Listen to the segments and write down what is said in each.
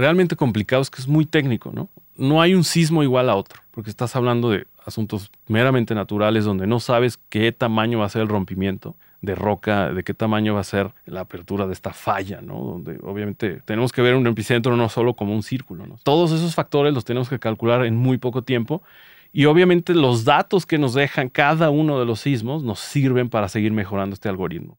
realmente complicado es que es muy técnico, ¿no? No hay un sismo igual a otro, porque estás hablando de asuntos meramente naturales donde no sabes qué tamaño va a ser el rompimiento de roca, de qué tamaño va a ser la apertura de esta falla, ¿no? Donde obviamente tenemos que ver un epicentro no solo como un círculo, ¿no? Todos esos factores los tenemos que calcular en muy poco tiempo y obviamente los datos que nos dejan cada uno de los sismos nos sirven para seguir mejorando este algoritmo.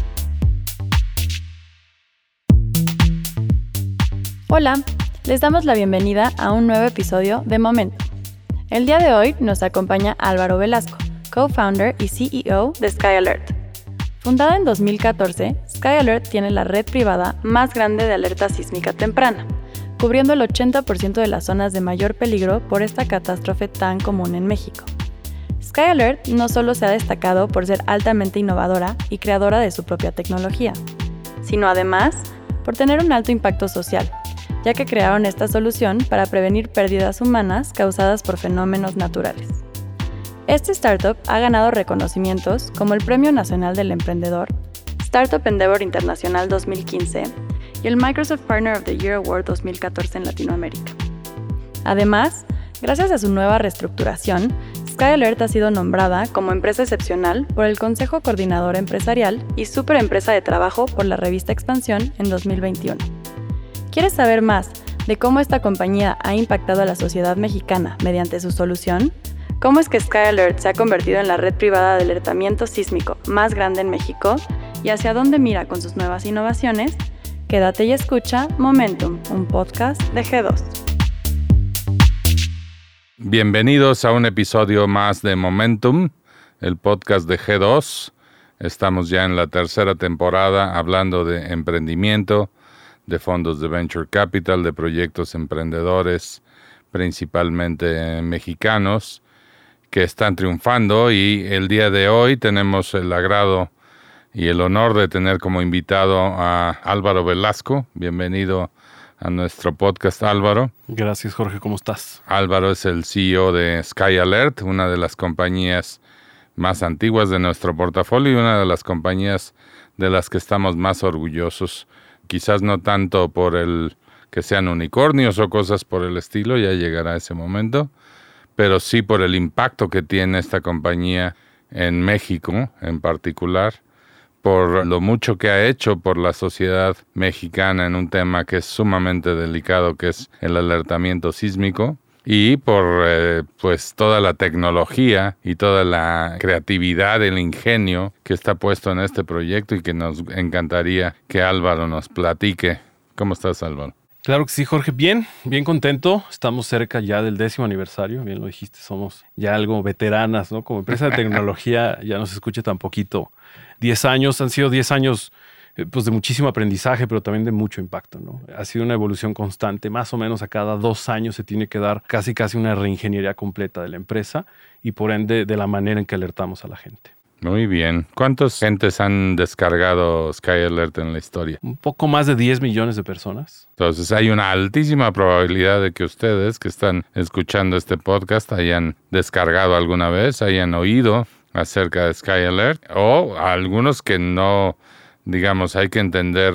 Hola, les damos la bienvenida a un nuevo episodio de Momento. El día de hoy nos acompaña Álvaro Velasco, co-founder y CEO de Sky Alert. Fundada en 2014, Sky Alert tiene la red privada más grande de alerta sísmica temprana, cubriendo el 80% de las zonas de mayor peligro por esta catástrofe tan común en México. Sky Alert no solo se ha destacado por ser altamente innovadora y creadora de su propia tecnología, sino además por tener un alto impacto social ya que crearon esta solución para prevenir pérdidas humanas causadas por fenómenos naturales. Este startup ha ganado reconocimientos como el Premio Nacional del Emprendedor, Startup Endeavor Internacional 2015 y el Microsoft Partner of the Year Award 2014 en Latinoamérica. Además, gracias a su nueva reestructuración, SkyAlert ha sido nombrada como empresa excepcional por el Consejo Coordinador Empresarial y Superempresa de Trabajo por la revista Expansión en 2021. ¿Quieres saber más de cómo esta compañía ha impactado a la sociedad mexicana mediante su solución? ¿Cómo es que Sky Alert se ha convertido en la red privada de alertamiento sísmico más grande en México? ¿Y hacia dónde mira con sus nuevas innovaciones? Quédate y escucha Momentum, un podcast de G2. Bienvenidos a un episodio más de Momentum, el podcast de G2. Estamos ya en la tercera temporada hablando de emprendimiento, de fondos de venture capital, de proyectos emprendedores, principalmente mexicanos, que están triunfando y el día de hoy tenemos el agrado y el honor de tener como invitado a Álvaro Velasco. Bienvenido a nuestro podcast, Álvaro. Gracias, Jorge. ¿Cómo estás? Álvaro es el CEO de Sky Alert, una de las compañías más antiguas de nuestro portafolio y una de las compañías de las que estamos más orgullosos quizás no tanto por el que sean unicornios o cosas por el estilo, ya llegará ese momento, pero sí por el impacto que tiene esta compañía en México en particular, por lo mucho que ha hecho por la sociedad mexicana en un tema que es sumamente delicado, que es el alertamiento sísmico, y por eh, pues toda la tecnología y toda la creatividad, el ingenio que está puesto en este proyecto y que nos encantaría que Álvaro nos platique. ¿Cómo estás, Álvaro? Claro que sí, Jorge. Bien, bien contento. Estamos cerca ya del décimo aniversario. Bien lo dijiste, somos ya algo veteranas, ¿no? Como empresa de tecnología ya no se escucha tan poquito. Diez años, han sido diez años pues de muchísimo aprendizaje, pero también de mucho impacto, ¿no? Ha sido una evolución constante, más o menos a cada dos años se tiene que dar casi casi una reingeniería completa de la empresa y por ende de la manera en que alertamos a la gente. Muy bien. ¿Cuántos gentes han descargado Sky Alert en la historia? Un poco más de 10 millones de personas. Entonces hay una altísima probabilidad de que ustedes que están escuchando este podcast hayan descargado alguna vez, hayan oído acerca de Sky Alert o algunos que no digamos, hay que entender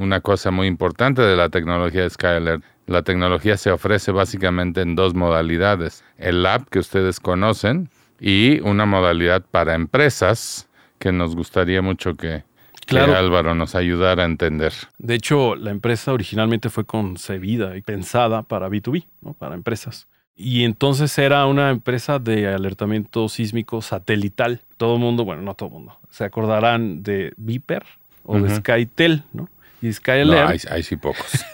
una cosa muy importante de la tecnología de Skyler. La tecnología se ofrece básicamente en dos modalidades. El app que ustedes conocen y una modalidad para empresas que nos gustaría mucho que, Álvaro nos ayudara a entender. De hecho, la empresa originalmente fue concebida y pensada para B2B, ¿no? para empresas. Y entonces era una empresa de alertamiento sísmico satelital. Todo el mundo, bueno, no todo el mundo, se acordarán de Viper o de Skytel, ¿no? Y Sky no, hay, sí pocos.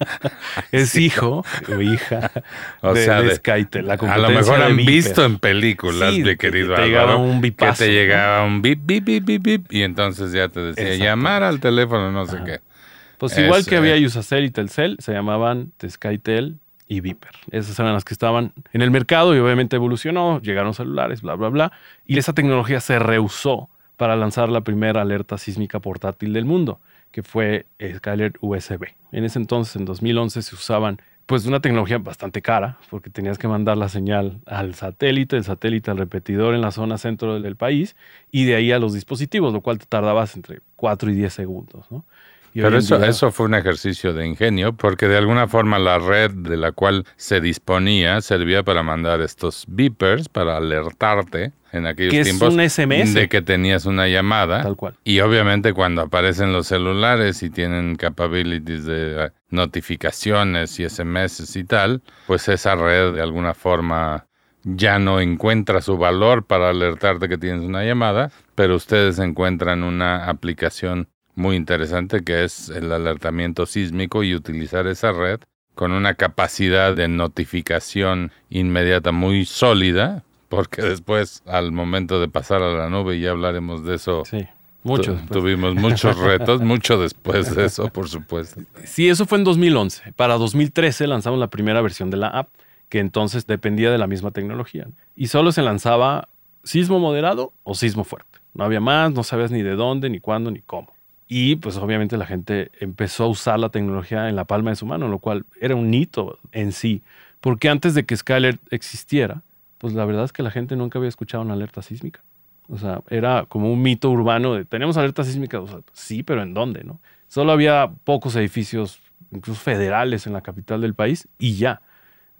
es hijo o hija o de, sea, Skytel. a lo mejor han visto en películas, de querido te llegaba un que te llegaba un bip, bip, bip, bip, bip, y entonces ya te decía llamar al teléfono, no sé qué. Pues igual Es, que había eh, Usacell y Telcel, se llamaban Skytel y Viper. Esas eran las que estaban en el mercado y obviamente evolucionó, llegaron celulares, bla, bla, bla. Y esa tecnología se reusó para lanzar la primera alerta sísmica portátil del mundo, que fue Skylert USB. En ese entonces, en 2011, se usaban pues una tecnología bastante cara, porque tenías que mandar la señal al satélite, el satélite al repetidor en la zona centro del país y de ahí a los dispositivos, lo cual te tardabas entre 4 y 10 segundos. ¿no? Pero eso, día- eso fue un ejercicio de ingenio, porque de alguna forma la red de la cual se disponía servía para mandar estos beepers, para alertarte en aquellos Que es tiempos un SMS. de que tenías una llamada. Tal cual. Y obviamente cuando aparecen los celulares y tienen capabilities de eh, notificaciones y SMS y tal, pues esa red de alguna forma ya no encuentra su valor para alertarte que tienes una llamada, pero ustedes encuentran una aplicación muy interesante que es el alertamiento sísmico y utilizar esa red con una capacidad de notificación inmediata muy sólida, porque después al momento de pasar a la nube, y ya hablaremos de eso, Sí, mucho. tu- después. tuvimos muchos retos, mucho después de eso, por supuesto. Sí, eso fue en 2011. Para 2013 lanzamos la primera versión de la app, que entonces dependía de la misma tecnología. Y solo se lanzaba sismo moderado o sismo fuerte. No había más, no sabías ni de dónde, ni cuándo, ni cómo. Y pues obviamente la gente empezó a usar la tecnología en la palma de su mano, lo cual era un hito en sí. Porque antes de que Skyler existiera, pues la verdad es que la gente nunca había escuchado una alerta sísmica. O sea, era como un mito urbano de, tenemos alerta sísmica, o sea, sí, pero ¿en dónde, no? Solo había pocos edificios, incluso federales en la capital del país, y ya.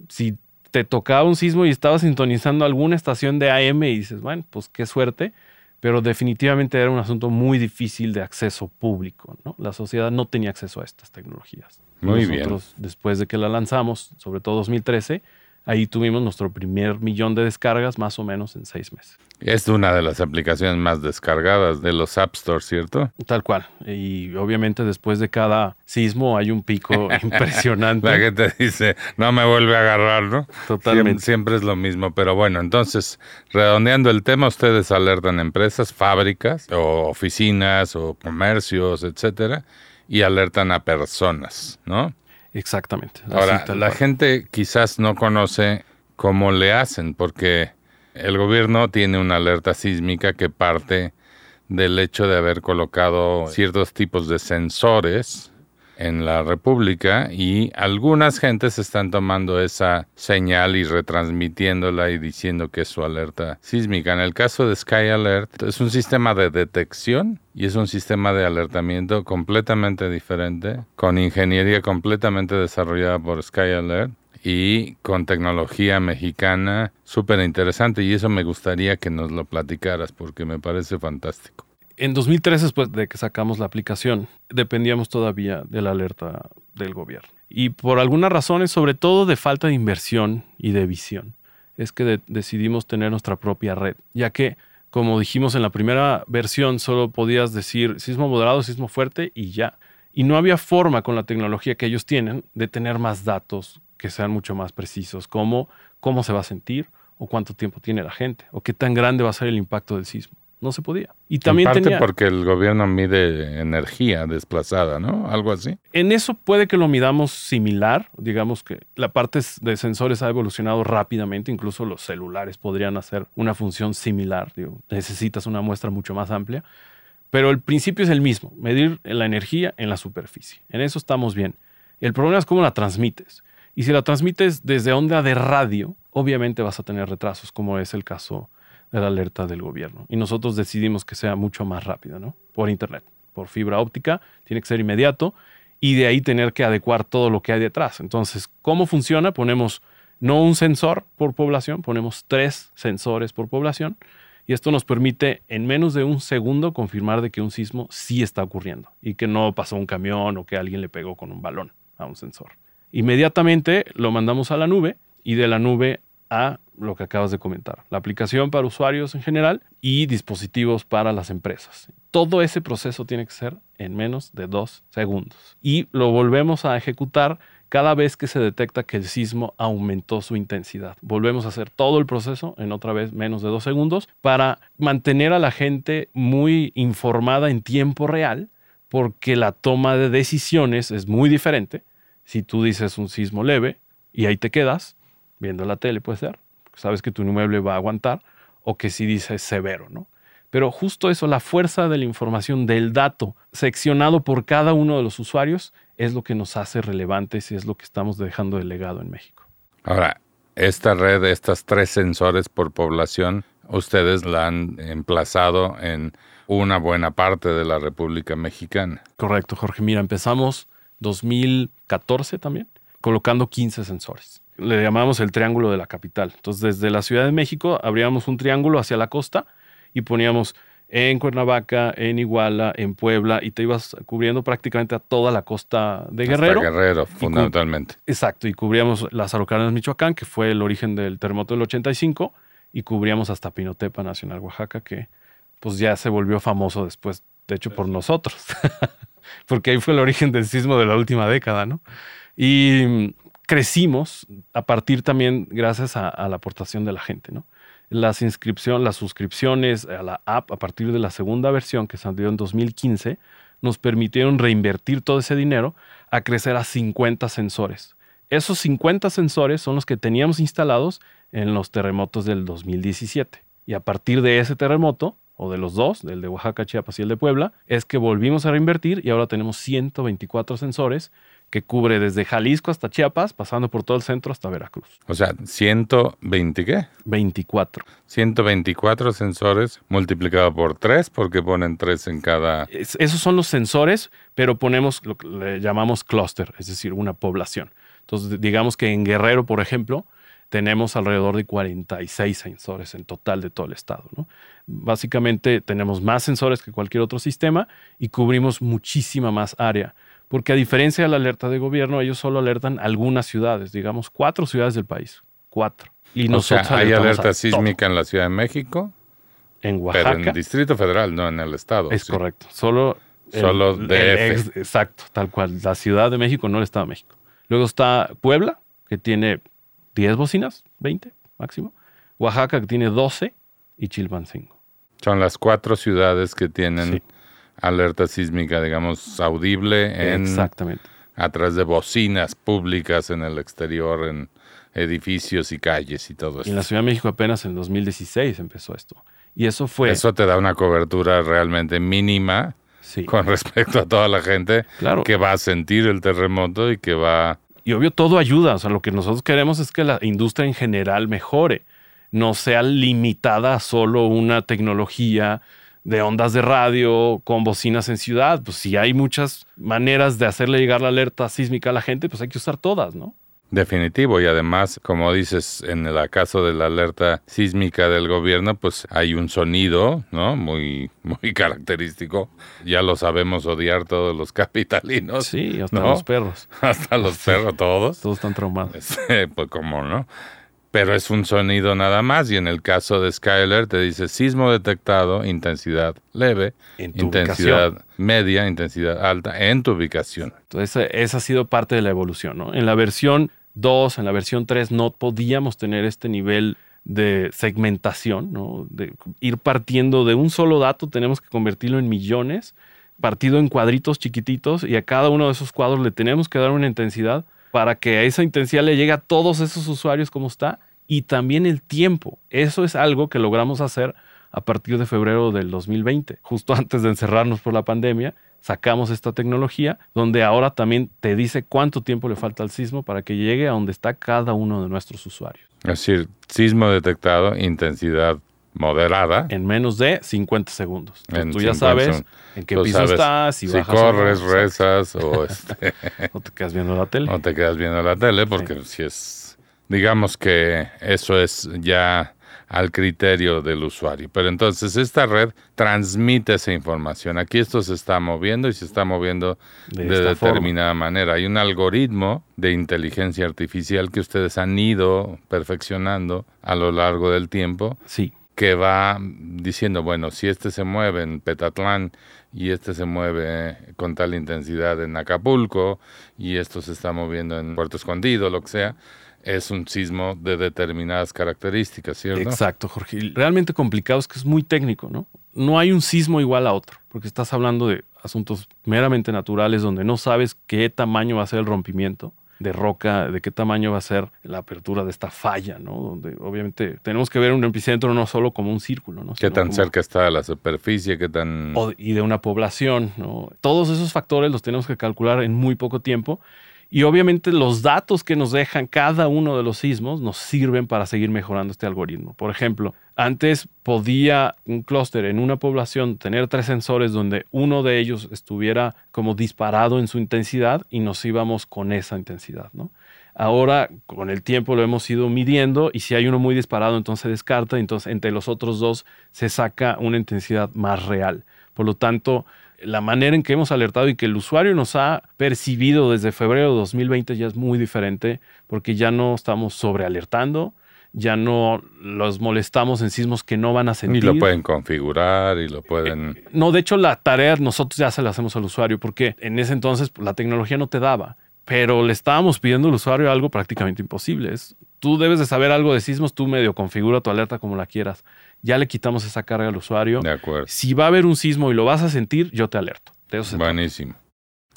Si te tocaba un sismo y estabas sintonizando alguna estación de AM y dices, bueno, pues qué suerte, pero definitivamente era un asunto muy difícil de acceso público, ¿no? La sociedad no tenía acceso a estas tecnologías. Muy bien. Nosotros, después de que la lanzamos, sobre todo 2013, ahí tuvimos nuestro primer millón de descargas más o menos en seis meses. Es una de las aplicaciones más descargadas de los App Store, ¿cierto? Tal cual. Y obviamente después de cada sismo hay un pico impresionante. La gente dice, no me vuelve a agarrar, ¿no? Totalmente. Siempre, siempre es lo mismo, pero bueno, entonces, redondeando el tema, ustedes alertan empresas, fábricas, o oficinas, o comercios, etcétera, y alertan a personas, ¿no? Exactamente. Ahora, la cual. gente quizás no conoce cómo le hacen, porque el gobierno tiene una alerta sísmica que parte del hecho de haber colocado ciertos tipos de sensores en la República y algunas gentes están tomando esa señal y retransmitiéndola y diciendo que es su alerta sísmica. En el caso de Sky Alert es un sistema de detección y es un sistema de alertamiento completamente diferente, con ingeniería completamente desarrollada por Sky Alert y con tecnología mexicana súper interesante y eso me gustaría que nos lo platicaras porque me parece fantástico. En 2013, después de que sacamos la aplicación, dependíamos todavía de la alerta del gobierno. Y por algunas razones, sobre todo de falta de inversión y de visión, es que de- decidimos tener nuestra propia red, ya que, como dijimos en la primera versión, solo podías decir sismo moderado, sismo fuerte y ya. Y no había forma con la tecnología que ellos tienen de tener más datos que sean mucho más precisos, como cómo se va a sentir, o cuánto tiempo tiene la gente, o qué tan grande va a ser el impacto del sismo. No se podía. Y también en parte tenía... porque el gobierno mide energía desplazada, ¿no? Algo así. En eso puede que lo midamos similar, digamos que la parte de sensores ha evolucionado rápidamente, incluso los celulares podrían hacer una función similar, digo, necesitas una muestra mucho más amplia, pero el principio es el mismo, medir la energía en la superficie. En eso estamos bien. El problema es cómo la transmites. Y si la transmites desde onda de radio, obviamente vas a tener retrasos, como es el caso la alerta del gobierno. Y nosotros decidimos que sea mucho más rápido, ¿no? Por internet, por fibra óptica, tiene que ser inmediato y de ahí tener que adecuar todo lo que hay detrás. Entonces, ¿cómo funciona? Ponemos no un sensor por población, ponemos tres sensores por población y esto nos permite en menos de un segundo confirmar de que un sismo sí está ocurriendo y que no pasó un camión o que alguien le pegó con un balón a un sensor. Inmediatamente lo mandamos a la nube y de la nube a lo que acabas de comentar, la aplicación para usuarios en general y dispositivos para las empresas. Todo ese proceso tiene que ser en menos de dos segundos. Y lo volvemos a ejecutar cada vez que se detecta que el sismo aumentó su intensidad. Volvemos a hacer todo el proceso en otra vez menos de dos segundos para mantener a la gente muy informada en tiempo real porque la toma de decisiones es muy diferente. Si tú dices un sismo leve y ahí te quedas viendo la tele, puede ser, sabes que tu inmueble va a aguantar, o que si dices severo, ¿no? Pero justo eso, la fuerza de la información, del dato seccionado por cada uno de los usuarios, es lo que nos hace relevantes y es lo que estamos dejando de legado en México. Ahora, esta red, estas tres sensores por población, ustedes la han emplazado en una buena parte de la República Mexicana. Correcto, Jorge. Mira, empezamos 2014 también, colocando 15 sensores. Le llamamos el triángulo de la capital. Entonces, desde la Ciudad de México abríamos un triángulo hacia la costa y poníamos en Cuernavaca, en Iguala, en Puebla, y te ibas cubriendo prácticamente a toda la costa de Guerrero. Hasta Guerrero, fundamentalmente. Exacto, y cubríamos las Araucanas, Michoacán, que fue el origen del terremoto del 85, y cubríamos hasta Pinotepa Nacional, Oaxaca, que pues ya se volvió famoso después, de hecho, por nosotros, porque ahí fue el origen del sismo de la última década, ¿no? Y crecimos a partir también gracias a, la aportación de la gente, ¿no? las inscripciones, las suscripciones a la app a partir de la segunda versión que salió en 2015 nos permitieron reinvertir todo ese dinero a crecer a 50 sensores. Esos 50 sensores son los que teníamos instalados en los terremotos del 2017. Y a partir de ese terremoto, o de los dos, del de Oaxaca, Chiapas y el de Puebla, es que volvimos a reinvertir y ahora tenemos 124 sensores que cubre desde Jalisco hasta Chiapas, pasando por todo el centro hasta Veracruz. O sea, 120 qué? 24. 124 sensores multiplicado por 3 porque ponen 3 en cada... esos son los sensores, pero ponemos lo que le llamamos clúster, es decir, una población. Entonces, digamos que en Guerrero, por ejemplo, tenemos alrededor de 46 sensores en total de todo el estado. ¿no? Básicamente tenemos más sensores que cualquier otro sistema y cubrimos muchísima más área porque a diferencia de la alerta de gobierno, ellos solo alertan algunas ciudades, digamos cuatro ciudades del país, cuatro. Y nosotros hay alerta sísmica en la Ciudad de México, en Oaxaca, pero en el Distrito Federal, no en el estado. Es correcto, solo solo DF. exacto, tal cual, la Ciudad de México, no el Estado de México. Luego está Puebla, que tiene 10 bocinas, 20 máximo. Oaxaca, que tiene 12 y Chilpancingo. Son las cuatro ciudades que tienen alerta sísmica, digamos, audible en, Exactamente. a través de bocinas públicas en el exterior, en edificios y calles y todo eso. en la Ciudad de México apenas en 2016 empezó esto. Y eso fue... Eso te da una cobertura realmente mínima con respecto a toda la gente que va a sentir el terremoto y que va... Y obvio todo ayuda, o sea, lo que nosotros queremos es que la industria en general mejore, no sea limitada a solo una tecnología de ondas de radio con bocinas en ciudad. Pues si hay muchas maneras de hacerle llegar la alerta sísmica a la gente, pues hay que usar todas, ¿no? Definitivo, y además, como dices, en el caso de la alerta sísmica del gobierno, pues hay un sonido, ¿no? Muy, muy característico. Ya lo sabemos odiar todos los capitalinos. Sí, hasta los perros. Hasta los perros, todos. Todos están traumados. pues como, ¿no? Pero es un sonido nada más. Y en el caso de Skyler te dice sismo detectado, intensidad leve, intensidad media, intensidad alta en tu ubicación. Entonces, esa ha sido parte de la evolución. ¿no? En la versión 2, en la versión 3, no podíamos tener este nivel de segmentación, ¿no? de ir partiendo de un solo dato, tenemos que convertirlo en millones, partido en cuadritos chiquititos, y a cada uno de esos cuadros le tenemos que dar una intensidad para que a esa intensidad le llegue a todos esos usuarios como está y también el tiempo. Eso es algo que logramos hacer a partir de febrero del 2020, justo antes de encerrarnos por la pandemia. Sacamos esta tecnología donde ahora también te dice cuánto tiempo le falta al sismo para que llegue a donde está cada uno de nuestros usuarios. Es decir, sismo detectado, intensidad moderada. En menos de 50 segundos. tú ya sabes en qué piso estás, si, si corres, rezas o, este, o te quedas viendo la tele. O te quedas viendo la tele porque si es Digamos que eso es ya al criterio del usuario. Pero entonces esta red transmite esa información. Aquí esto se está moviendo y se está moviendo de, determinada manera. Hay un algoritmo de inteligencia artificial que ustedes han ido perfeccionando a lo largo del tiempo. Sí. Que va diciendo, bueno, si este se mueve en Petatlán y este se mueve con tal intensidad en Acapulco y esto se está moviendo en Puerto Escondido, lo que sea, es un sismo de determinadas características, ¿cierto? Exacto, Jorge. Realmente complicado es que es muy técnico, ¿no? No hay un sismo igual a otro, porque estás hablando de asuntos meramente naturales donde no sabes qué tamaño va a ser el rompimiento de roca, de qué tamaño va a ser la apertura de esta falla, ¿no? Donde obviamente tenemos que ver un epicentro no solo como un círculo, ¿no? ¿Qué tan cerca está de la superficie? ¿Qué tan...? y de una población, ¿no? Todos esos factores los tenemos que calcular en muy poco tiempo y obviamente los datos que nos dejan cada uno de los sismos nos sirven para seguir mejorando este algoritmo. Por ejemplo, antes podía un clúster en una población tener tres sensores donde uno de ellos estuviera como disparado en su intensidad y nos íbamos con esa intensidad, ¿no? Ahora, con el tiempo lo hemos ido midiendo y si hay uno muy disparado, entonces se descarta, entonces entre los otros dos se saca una intensidad más real. Por lo tanto, la manera en que hemos alertado y que el usuario nos ha percibido desde febrero de 2020 ya es muy diferente porque ya no estamos sobrealertando, ya no los molestamos en sismos que no van a sentir. Y lo pueden configurar y lo pueden... Eh, no, de hecho la tarea nosotros ya se la hacemos al usuario porque en ese entonces pues, la tecnología no te daba, pero le estábamos pidiendo al usuario algo prácticamente imposible. Es, tú debes de saber algo de sismos, tú medio configura tu alerta como la quieras ya le quitamos esa carga al usuario. De acuerdo. Si va a haber un sismo y lo vas a sentir, yo te alerto. Buenísimo.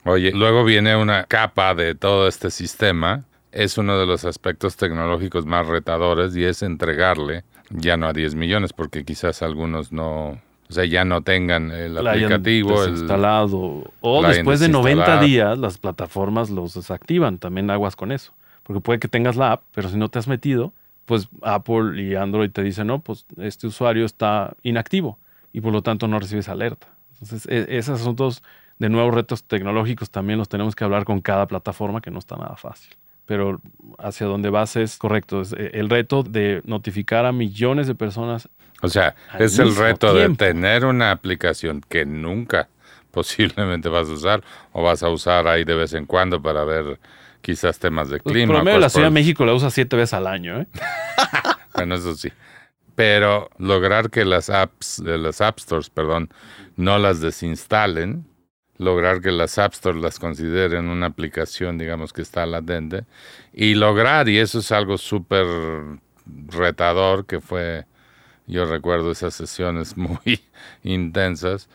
Oye, luego viene una capa de todo este sistema. Es uno de los aspectos tecnológicos más retadores y es entregarle ya no a 10 millones, porque quizás algunos no, o sea, ya no tengan el aplicativo. instalado. O después de 90 días las plataformas los desactivan. También aguas con eso. Porque puede que tengas la app, pero si no te has metido, pues Apple y Android te dicen, no, pues este usuario está inactivo y por lo tanto no recibes alerta. Entonces, e, esos asuntos de nuevos retos tecnológicos también los tenemos que hablar con cada plataforma, que no está nada fácil. Pero hacia donde vas es correcto. Es eh, el reto de notificar a millones de personas. O sea, es el reto de tener una aplicación que nunca posiblemente vas a usar o vas a usar ahí de vez en cuando para ver quizás temas de pues, clima. Por lo la Ciudad de México la usa siete veces al año. ¿eh? bueno, eso sí. Pero lograr que las apps de las App Stores, perdón, no las desinstalen, lograr que las App Stores las consideren una aplicación, digamos, que está latente, y lograr, y eso es algo súper retador, que fue, yo recuerdo esas sesiones muy intensas,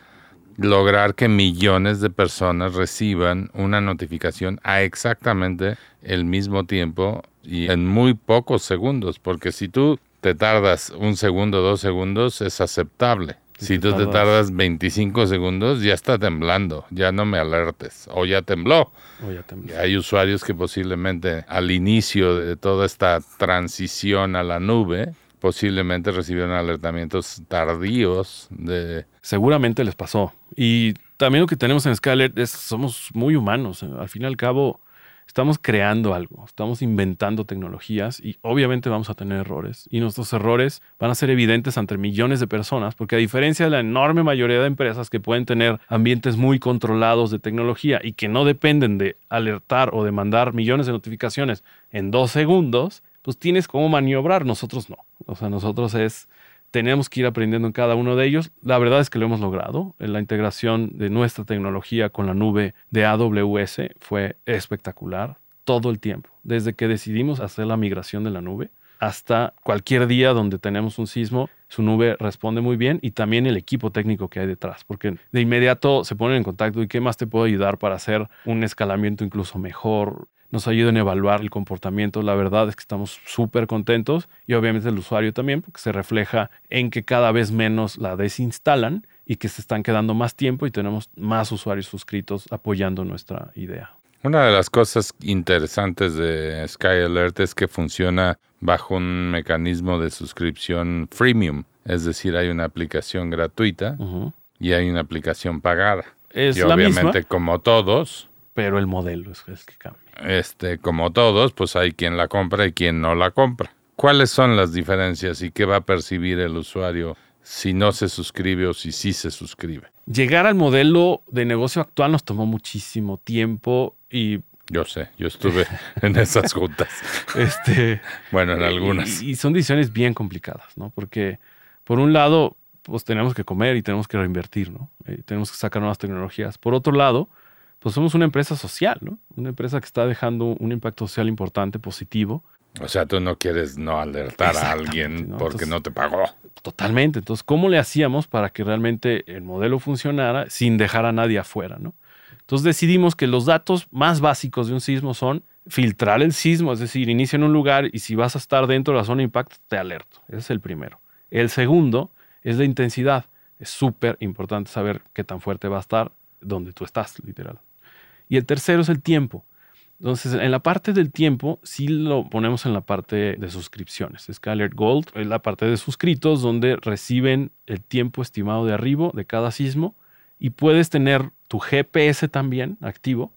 lograr que millones de personas reciban una notificación a exactamente el mismo tiempo y en muy pocos segundos, porque si tú te tardas un segundo, dos segundos, es aceptable. Si, tú te tardas 25 segundos, ya está temblando, ya no me alertes, o ya tembló. O ya tembló. Hay usuarios que posiblemente al inicio de toda esta transición a la nube, posiblemente recibieron alertamientos tardíos de... Seguramente les pasó. Y también lo que tenemos en Skyler es somos muy humanos. Al fin y al cabo, estamos creando algo, estamos inventando tecnologías y obviamente vamos a tener errores. Y nuestros errores van a ser evidentes ante millones de personas, porque a diferencia de la enorme mayoría de empresas que pueden tener ambientes muy controlados de tecnología y que no dependen de alertar o de mandar millones de notificaciones en dos segundos, pues tienes cómo maniobrar, nosotros no. O sea, nosotros es, tenemos que ir aprendiendo en cada uno de ellos. La verdad es que lo hemos logrado. La integración de nuestra tecnología con la nube de AWS fue espectacular todo el tiempo. Desde que decidimos hacer la migración de la nube hasta cualquier día donde tenemos un sismo, su nube responde muy bien y también el equipo técnico que hay detrás, porque de inmediato se ponen en contacto y qué más te puedo ayudar para hacer un escalamiento incluso mejor, nos ayudan a evaluar el comportamiento. La verdad es que estamos súper contentos y obviamente el usuario también, porque se refleja en que cada vez menos la desinstalan y que se están quedando más tiempo y tenemos más usuarios suscritos apoyando nuestra idea. Una de las cosas interesantes de Sky Alert es que funciona bajo un mecanismo de suscripción freemium, es decir, hay una aplicación gratuita y hay una aplicación pagada. Es y obviamente, como todos, pero el modelo es, el que cambia. Este, como todos, pues hay quien la compra y quien no la compra. ¿Cuáles son las diferencias y qué va a percibir el usuario si no se suscribe o si sí se suscribe? Llegar al modelo de negocio actual nos tomó muchísimo tiempo y yo sé, yo estuve en esas juntas. Este, bueno, en algunas. Y, son decisiones bien complicadas, ¿no? Porque por un lado, pues tenemos que comer y tenemos que reinvertir, ¿no? Eh, tenemos que sacar nuevas tecnologías. Por otro lado, pues somos una empresa social, ¿no? Una empresa que está dejando un impacto social importante, positivo. O sea, tú no quieres no alertar a alguien ¿no? porque Entonces- no te pagó. Totalmente. Entonces, ¿cómo le hacíamos para que realmente el modelo funcionara sin dejar a nadie afuera? ¿no? Entonces decidimos que los datos más básicos de un sismo son filtrar el sismo, es decir, inicia en un lugar y si vas a estar dentro de la zona de impacto, te alerto. Ese es el primero. El segundo es la intensidad. Es súper importante saber qué tan fuerte va a estar donde tú estás, literal. Y el tercero es el tiempo. Entonces, en la parte del tiempo, sí lo ponemos en la parte de suscripciones. Skyler Gold es la parte de suscritos donde reciben el tiempo estimado de arribo de cada sismo y puedes tener tu GPS también activo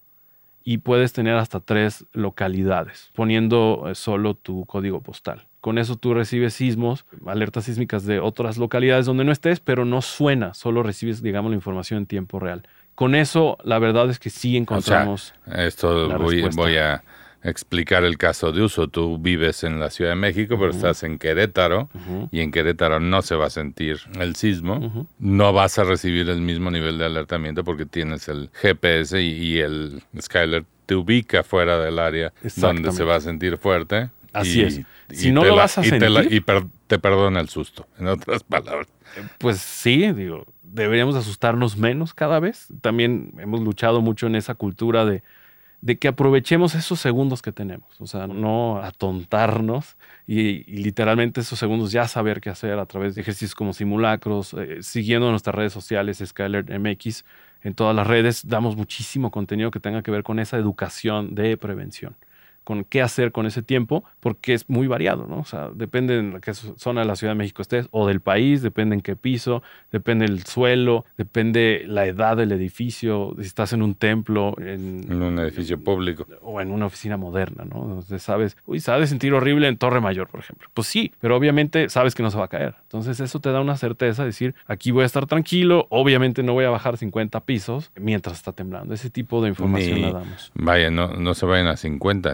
y puedes tener hasta tres localidades poniendo eh, solo tu código postal. Con eso tú recibes sismos, alertas sísmicas de otras localidades donde no estés, pero no suena, solo recibes, digamos, la información en tiempo real. Con eso, la verdad es que sí encontramos... Esto La voy, respuesta. voy a explicar el caso de uso. Tú vives en la Ciudad de México, pero estás en Querétaro y en Querétaro no se va a sentir el sismo. No vas a recibir el mismo nivel de alertamiento porque tienes el GPS y, y el Skyler te ubica fuera del área donde se va a sentir fuerte. Así y- es. Si no lo la- vas a y te la- sentir- y per- te perdona el susto, en otras palabras. Pues sí, digo, deberíamos asustarnos menos cada vez. También hemos luchado mucho en esa cultura de, que aprovechemos esos segundos que tenemos. O sea, no atontarnos y, y literalmente esos segundos ya saber qué hacer a través de ejercicios como simulacros, eh, siguiendo nuestras redes sociales, Skyler MX, en todas las redes, damos muchísimo contenido que tenga que ver con esa educación de prevención con qué hacer con ese tiempo, porque es muy variado, ¿no? O sea, depende en qué zona de la Ciudad de México estés o del país, depende en qué piso, depende el suelo, depende la edad del edificio, si estás en un templo, en, En un edificio público. o en una oficina moderna, ¿no? Entonces sabes, uy, se ha de sentir horrible en Torre Mayor, por ejemplo. Pues sí, pero obviamente sabes que no se va a caer. Entonces eso te da una certeza de decir, aquí voy a estar tranquilo, obviamente no voy a bajar 50 pisos mientras está temblando. Ese tipo de información Ni- la damos. Vaya, no, no se vayan a 50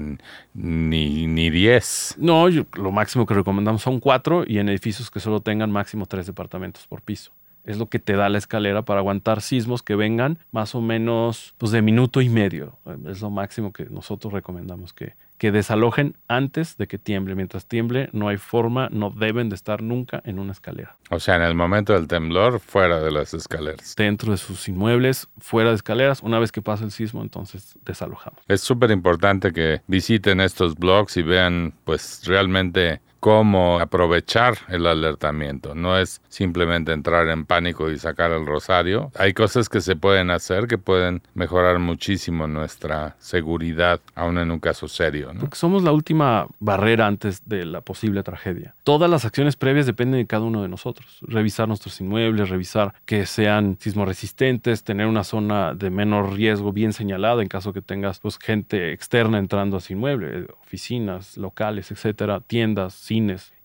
ni, ni 10. No, lo máximo que recomendamos son cuatro y en edificios que solo tengan máximo tres departamentos por piso. Es lo que te da la escalera para aguantar sismos que vengan más o menos pues, de minuto y medio. Es lo máximo que nosotros recomendamos que, que desalojen antes de que tiemble. Mientras tiemble, no hay forma, no deben de estar nunca en una escalera. O sea, en el momento del temblor, fuera de las escaleras. Dentro de sus inmuebles, fuera de escaleras, una vez que pasa el sismo, entonces desalojamos. Es súper importante que visiten estos blogs y vean, pues, realmente cómo aprovechar el alertamiento. No es simplemente entrar en pánico y sacar el rosario. Hay cosas que se pueden hacer que pueden mejorar muchísimo nuestra seguridad, aún en un caso serio. ¿no? Porque somos la última barrera antes de la posible tragedia. Todas las acciones previas dependen de cada uno de nosotros. Revisar nuestros inmuebles, revisar que sean sismoresistentes, tener una zona de menor riesgo bien señalada en caso que tengas pues, gente externa entrando a ese inmueble, eh, oficinas, locales, etcétera, tiendas,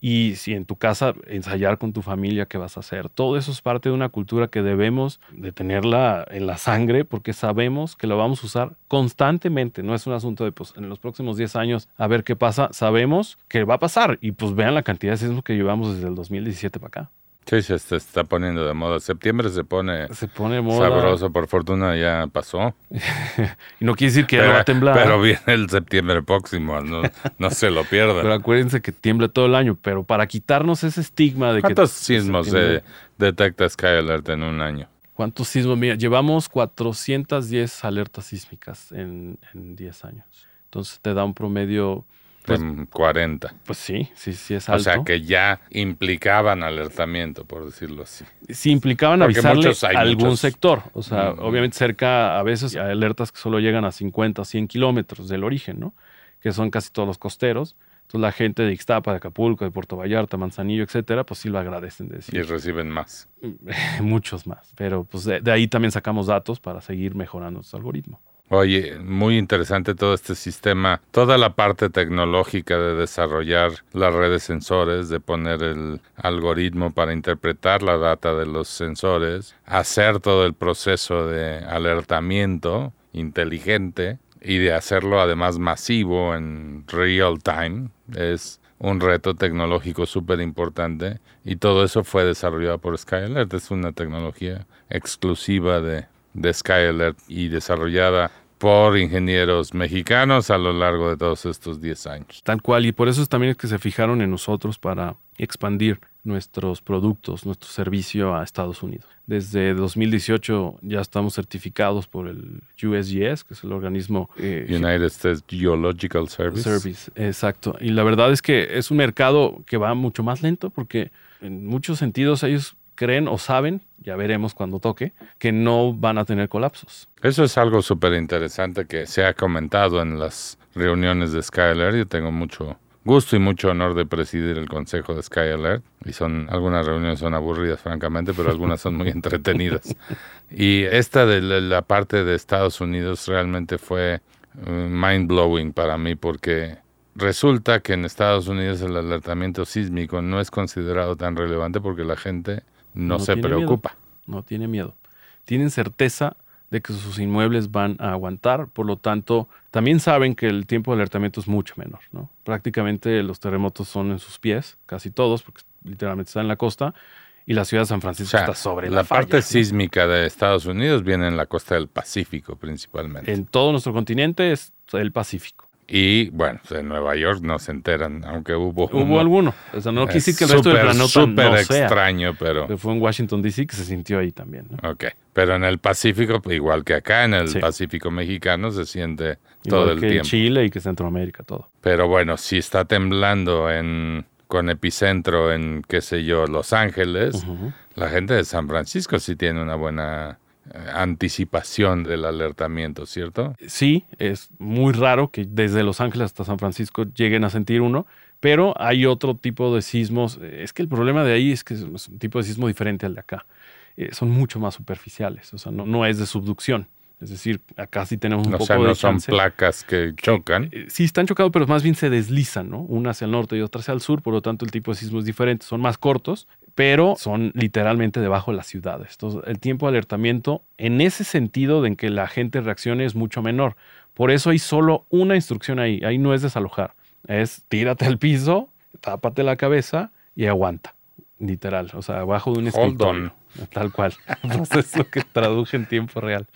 Y si en tu casa ensayar con tu familia qué vas a hacer. Todo eso es parte de una cultura que debemos de tenerla en la sangre porque sabemos que la vamos a usar constantemente. No es un asunto de pues en los próximos 10 años a ver qué pasa. Sabemos que va a pasar y pues vean la cantidad de sismos que llevamos desde el 2017 para acá. Sí, se está- poniendo de moda. Septiembre se pone Se pone de moda. sabroso, por fortuna ya pasó. Y no quiere decir que ya no va a temblar. pero viene el septiembre próximo, no, no se lo pierdan. Pero acuérdense que tiembla todo el año, pero para quitarnos ese estigma de que... ¿Cuántos sismos se detecta Sky Alert en un año? ¿Cuántos sismos? Mira, llevamos 410 alertas sísmicas en, en 10 años. Entonces te da un promedio, Pues- En 40. pues sí, sí, sí es O alto. sea, que ya implicaban alertamiento, por decirlo así. Sí implicaban Porque avisarle muchos hay a algún muchos. sector. O sea, obviamente cerca, a veces hay alertas que solo llegan a 50, 100 kilómetros del origen, ¿no? Que son casi todos los costeros. Entonces la gente de Ixtapa, de Acapulco, de Puerto Vallarta, Manzanillo, etcétera, pues sí lo agradecen de Y decir. reciben más. Muchos más. Pero pues de, de ahí también sacamos datos para seguir mejorando nuestro algoritmo. Oye, muy interesante todo este sistema, toda la parte tecnológica de desarrollar las redes sensores, de poner el algoritmo para interpretar la data de los sensores, hacer todo el proceso de alertamiento inteligente y de hacerlo además masivo en real time. Es un reto tecnológico súper importante y todo eso fue desarrollado por Skyalert. Es una tecnología exclusiva de, de Skyalert y desarrollada por ingenieros mexicanos a lo largo de todos estos 10 años. Tal cual, y por eso también es que se fijaron en nosotros para expandir nuestros productos, nuestro servicio a Estados Unidos. Desde 2018 ya estamos certificados por el USGS, que es el organismo... Eh, United States Geological Service. Service, exacto. Y la verdad es que es un mercado que va mucho más lento porque en muchos sentidos ellos creen o saben, ya veremos cuando toque, que no van a tener colapsos. Eso es algo súper interesante que se ha comentado en las reuniones de Skyler. Yo tengo mucho gusto y mucho honor de presidir el consejo de Sky Alert. Y son, algunas reuniones son aburridas, francamente, pero algunas son muy entretenidas. Y esta de la parte de Estados Unidos realmente fue uh, mind blowing para mí porque resulta que en Estados Unidos el alertamiento sísmico no es considerado tan relevante porque la gente no, se preocupa. no tiene miedo. Tienen certeza de que sus inmuebles van a aguantar, por lo tanto, también saben que el tiempo de alertamiento es mucho menor, ¿no? Prácticamente los terremotos son en sus pies, casi todos, porque literalmente está en la costa, y la ciudad de San Francisco está sobre la, la parte sísmica de Estados Unidos viene en la costa del Pacífico principalmente. En todo nuestro continente es el Pacífico. Y bueno, pues, en Nueva York no se enteran, aunque hubo. Hubo alguno. O sea, no quise que el resto del planeta súper extraño, pero. Fue en Washington, D.C. que se sintió ahí también. ¿no? Ok. Pero en el Pacífico, igual que acá, en el Pacífico mexicano, se siente todo el que tiempo. En Chile y que Centroamérica, todo. Pero bueno, si está temblando en con epicentro en, qué sé yo, Los Ángeles, la gente de San Francisco sí tiene una buena anticipación del alertamiento, ¿cierto? Sí, es muy raro que desde Los Ángeles hasta San Francisco lleguen a sentir uno, pero hay otro tipo de sismos. Es que el problema de ahí es que es un tipo de sismo diferente al de acá. Eh, son mucho más superficiales, o sea, no, no es de subducción. Es decir, acá sí tenemos un o poco sea, no de son placas que chocan. Eh, sí, están chocados, pero más bien se deslizan, ¿no? Una hacia el norte y otra hacia el sur, por lo tanto el tipo de sismo es diferente. Son más cortos, pero son literalmente debajo de las ciudades. Entonces, el tiempo de alertamiento, en ese sentido de en que la gente reaccione, es mucho menor. Por eso hay solo una instrucción ahí. Ahí no es desalojar. Es tírate al piso, tápate la cabeza y aguanta. Literal. O sea, abajo de un escritorio. Tal cual. Pues es lo que traduje en tiempo real.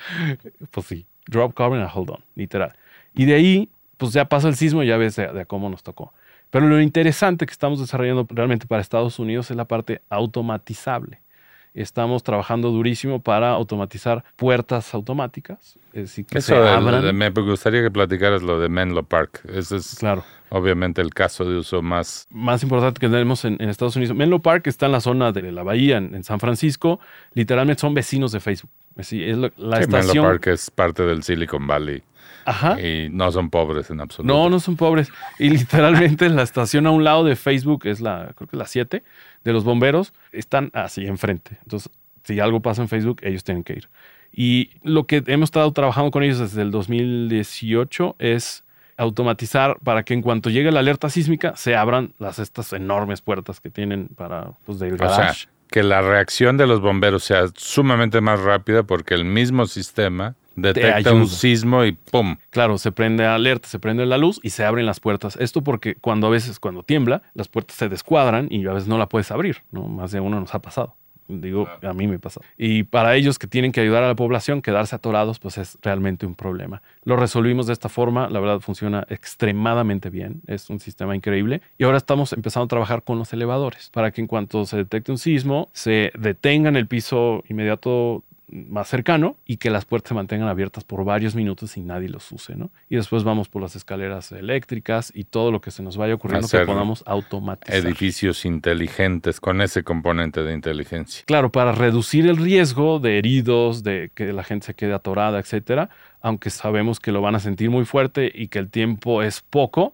Pues sí. Drop cover and hold on. Literal. Y de ahí, pues ya pasa el sismo y ya ves de cómo nos tocó. Pero lo interesante que estamos desarrollando realmente para Estados Unidos es la parte automatizable. Estamos trabajando durísimo para automatizar puertas automáticas. Es decir, Eso me gustaría que platicaras lo de Menlo Park. Ese es claro. obviamente el caso de uso más... Más importante que tenemos en, Estados Unidos. Menlo Park está en la zona de la bahía, en, San Francisco. Literalmente son vecinos de Facebook. Es, es la, estación... Menlo Park es parte del Silicon Valley. Ajá. Y no son pobres en absoluto. No, no son pobres. Y literalmente la estación a un lado de Facebook es la, creo que la 7 de los bomberos, están así enfrente. Entonces, si algo pasa en Facebook, ellos tienen que ir. Y lo que hemos estado trabajando con ellos desde el 2018 es automatizar para que en cuanto llegue la alerta sísmica se abran las estas enormes puertas que tienen para pues del garage. que la reacción de los bomberos sea sumamente más rápida porque el mismo sistema detecta un sismo y ¡pum! Claro, se prende alerta, se prende la luz y se abren las puertas. Esto porque cuando a veces, cuando tiembla, las puertas se descuadran y a veces no la puedes abrir, ¿no? Más de uno nos ha pasado. Digo, a mí me pasa. Y para ellos que tienen que ayudar a la población, quedarse atorados, pues es realmente un problema. Lo resolvimos de esta forma, la verdad funciona extremadamente bien, es un sistema increíble. Y ahora estamos empezando a trabajar con los elevadores para que en cuanto se detecte un sismo, se detenga en el piso inmediato más cercano y que las puertas se mantengan abiertas por varios minutos y nadie los use, ¿no? Y después vamos por las escaleras eléctricas y todo lo que se nos vaya ocurriendo que podamos automatizar. Edificios inteligentes con ese componente de inteligencia. Claro, para reducir el riesgo de heridos, de que la gente se quede atorada, etcétera, aunque sabemos que lo van a sentir muy fuerte y que el tiempo es poco,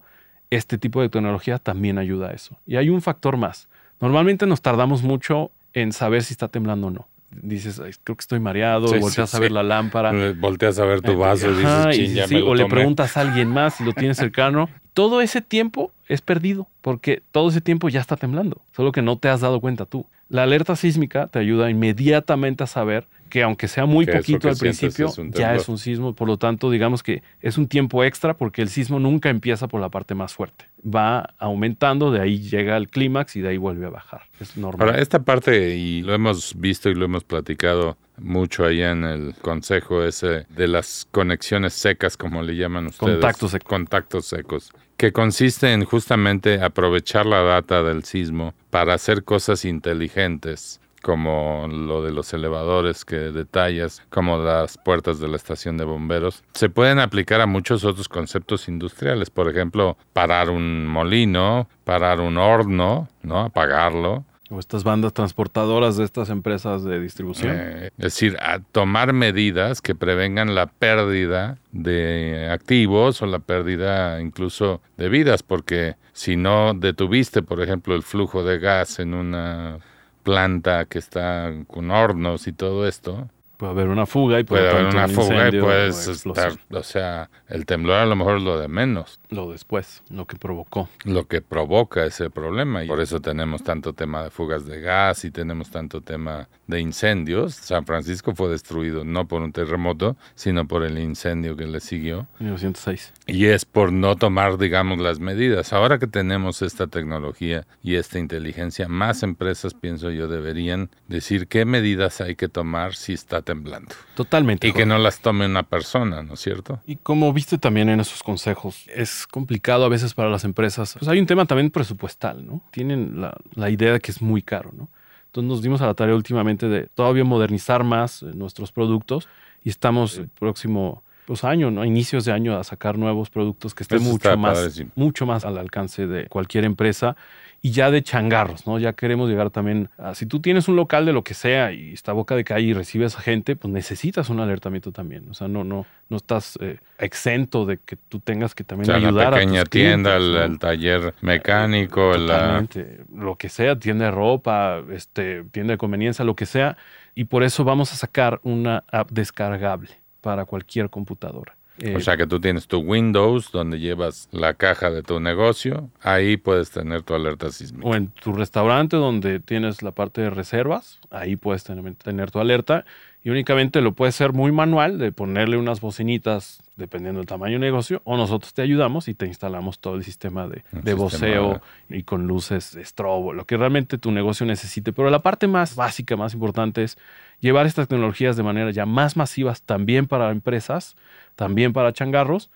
este tipo de tecnología también ayuda a eso. Y hay un factor más. Normalmente nos tardamos mucho en saber si está temblando o no dices, creo que estoy mareado, volteas a ver la lámpara. Volteas a ver tu vaso, dices, O le preguntas a alguien más si lo tienes cercano. Todo ese tiempo es perdido, porque todo ese tiempo ya está temblando, solo que no te has dado cuenta tú. La alerta sísmica te ayuda inmediatamente a saber que aunque sea muy poquito al principio, ya es un sismo. Por lo tanto, digamos que es un tiempo extra porque el sismo nunca empieza por la parte más fuerte. Va aumentando, de ahí llega el clímax y de ahí vuelve a bajar. Es normal. Ahora, esta parte, y lo hemos visto y lo hemos platicado mucho allá en el consejo ese de las conexiones secas, como le llaman ustedes. Contactos secos. Contactos secos. Que consiste en justamente aprovechar la data del sismo para hacer cosas inteligentes como lo de los elevadores que detallas, como las puertas de la estación de bomberos, se pueden aplicar a muchos otros conceptos industriales. Por ejemplo, parar un molino, parar un horno, ¿no? Apagarlo. O estas bandas transportadoras de estas empresas de distribución. Eh, es decir, a tomar medidas que prevengan la pérdida de activos o la pérdida incluso de vidas, porque si no detuviste, por ejemplo, el flujo de gas en una planta que está con hornos y todo esto, Puede haber una fuga y puede lo haber una un fuga y puedes o estar, o sea, el temblor a lo mejor es lo de menos, Lo después, lo que provocó. lo que provoca ese problema y por eso tenemos tanto tema de fugas de gas y tenemos tanto tema de incendios. San Francisco fue destruido no por un terremoto, sino por el incendio que le siguió. 1906. Y es por no tomar, digamos, las medidas. Ahora que tenemos esta tecnología y esta inteligencia, más empresas, pienso yo, deberían decir qué medidas hay que tomar si está temblando. Totalmente. Y que no las tome una persona, ¿no es cierto? Y como viste también en esos consejos, es complicado a veces para las empresas. Pues hay un tema también presupuestal, ¿no? Tienen la, la idea de que es muy caro, ¿no? Entonces nos dimos a la tarea últimamente de todavía modernizar más eh, nuestros productos y estamos el próximo pues, año, ¿no? A inicios de año a sacar nuevos productos que estén Eso mucho más, padrísimo. mucho más al alcance de cualquier empresa y ya de changarros, ¿no? Ya queremos llegar también a, si tú tienes un local de lo que sea y está a boca de calle y recibes a gente, pues necesitas un alertamiento también. O sea, no, no, no estás eh, exento de que tú tengas que O también sea, ayudar la a tus pequeña tienda, clientes, el, ¿no? el taller mecánico, la... Lo que sea, tienda de ropa, este, tienda de conveniencia, lo que sea. Y por eso vamos a sacar una app descargable para cualquier computadora. Eh, O sea que tú tienes tu Windows donde llevas la caja de tu negocio, ahí puedes tener tu alerta sísmica. o en tu restaurante donde tienes la parte de reservas, ahí puedes tener, tener tu alerta y únicamente lo puedes hacer muy manual de ponerle unas bocinitas dependiendo del tamaño del negocio o nosotros te ayudamos y te instalamos todo el sistema de, de voceo y con luces de estrobo, lo que realmente tu negocio necesite. Pero la parte más básica, más importante es llevar estas tecnologías de manera ya más masivas también para empresas, también para changarros,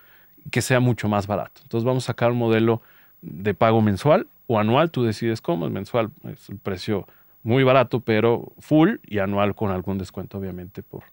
que sea mucho más barato. Entonces vamos a sacar un modelo de pago mensual o anual, tú decides cómo, es mensual, es el precio muy barato, pero full y anual con algún descuento, obviamente, por,